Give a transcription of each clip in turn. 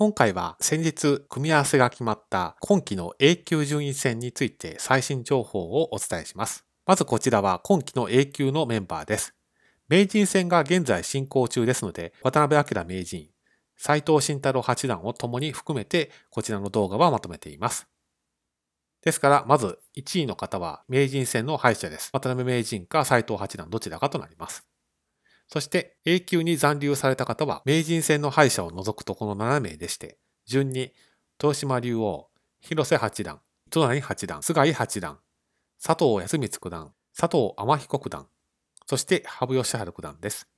今回は先日組み合わせが決まった今期の A 級順位戦について最新情報をお伝えします。まずこちらは今期の A 級のメンバーです。名人戦が現在進行中ですので、渡辺明名人、斎藤慎太郎八段を共に含めてこちらの動画はまとめています。ですから、まず1位の方は名人戦の敗者です。渡辺名人か斎藤八段どちらかとなります。そして A 級に残留された方は、名人戦の敗者を除くとこの7名でして、順に、豊島竜王、広瀬八段、糸谷八段、菅井八段、佐藤康光九段、佐藤天彦九段、そして羽生善治九段です。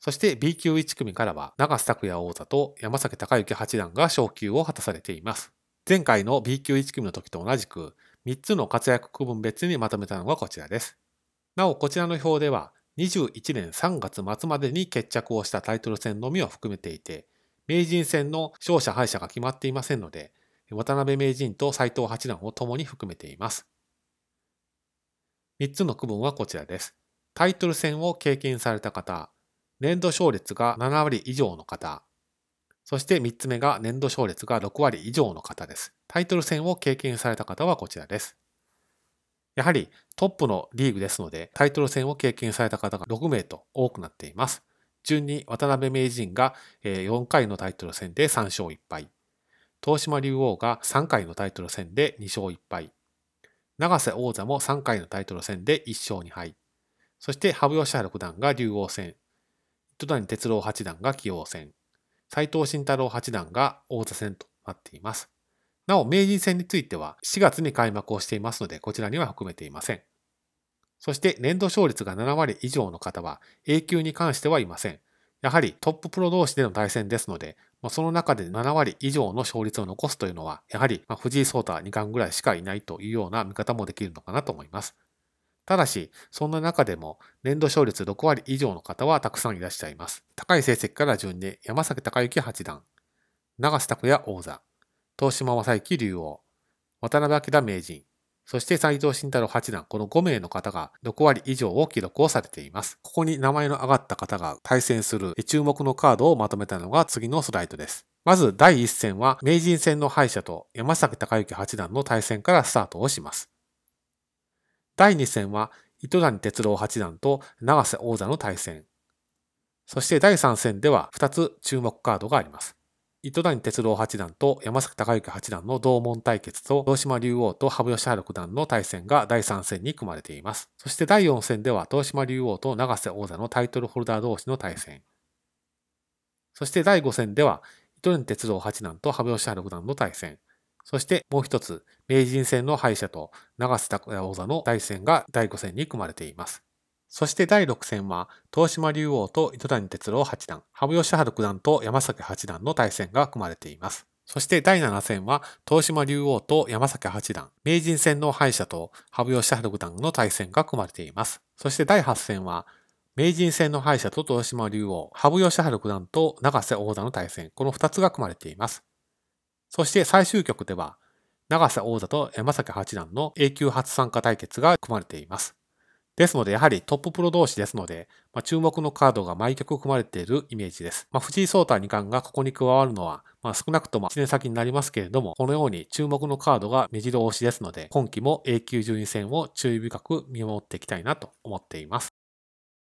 そして B 級1組からは、長瀬拓也王座と山崎隆之八段が昇級を果たされています。前回の B 級1組の時と同じく、3つの活躍区分別にまとめたのがこちらです。なお、こちらの表では、21年3月末までに決着をしたタイトル戦のみを含めていて、名人戦の勝者敗者が決まっていませんので、渡辺名人と斎藤八段を共に含めています。3つの区分はこちらです。タイトル戦を経験された方、年度勝率が7割以上の方、そして3つ目が年度勝率が6割以上の方です。タイトル戦を経験された方はこちらです。やはりトップのリーグですので、タイトル戦を経験された方が6名と多くなっています。順に渡辺名人が4回のタイトル戦で3勝1敗。東島竜王が3回のタイトル戦で2勝1敗。永瀬王座も3回のタイトル戦で1勝2敗。そして羽生善治九段が竜王戦。糸谷哲郎八段が棋王戦。斎藤慎太郎八段が王座戦となっています。なお、名人戦については4月に開幕をしていますので、こちらには含めていません。そして年度勝率が7割以上の方は A 級に関してはいません。やはりトッププロ同士での対戦ですので、その中で7割以上の勝率を残すというのは、やはり藤井聡太2冠ぐらいしかいないというような見方もできるのかなと思います。ただし、そんな中でも年度勝率6割以上の方はたくさんいらっしゃいます。高い成績から順に山崎隆之八段、長瀬拓也王座、東島正幸竜王、渡辺明名人、そして斎藤慎太郎八段、この5名の方が6割以上を記録をされています。ここに名前の挙がった方が対戦する注目のカードをまとめたのが次のスライドです。まず第1戦は名人戦の敗者と山崎隆之八段の対戦からスタートをします。第2戦は糸谷哲郎八段と永瀬王座の対戦。そして第3戦では2つ注目カードがあります。糸谷哲郎八段と山崎隆之八段の同門対決と、東島竜王と羽生善治九段の対戦が第3戦に組まれています。そして第4戦では、東島竜王と永瀬王座のタイトルホルダー同士の対戦。そして第5戦では、糸谷哲郎八段と羽生善治九段の対戦。そしてもう一つ、名人戦の敗者と永瀬拓也王座の対戦が第5戦に組まれています。そして第6戦は、東島竜王と糸谷哲郎八段、羽生善治九段と山崎八段の対戦が組まれています。そして第7戦は、東島竜王と山崎八段、名人戦の敗者と羽生善治九段の対戦が組まれています。そして第8戦は、名人戦の敗者と東島竜王、羽生善治九段と永瀬王座の対戦、この2つが組まれています。そして最終局では、永瀬王座と山崎八段の A 級初参加対決が組まれています。ですので、やはりトッププロ同士ですので、まあ、注目のカードが毎局組まれているイメージです。まあ、藤井聡太二冠がここに加わるのは、まあ、少なくとも1年先になりますけれども、このように注目のカードが目白押しですので、今期も A 級順位戦を注意深く見守っていきたいなと思っています。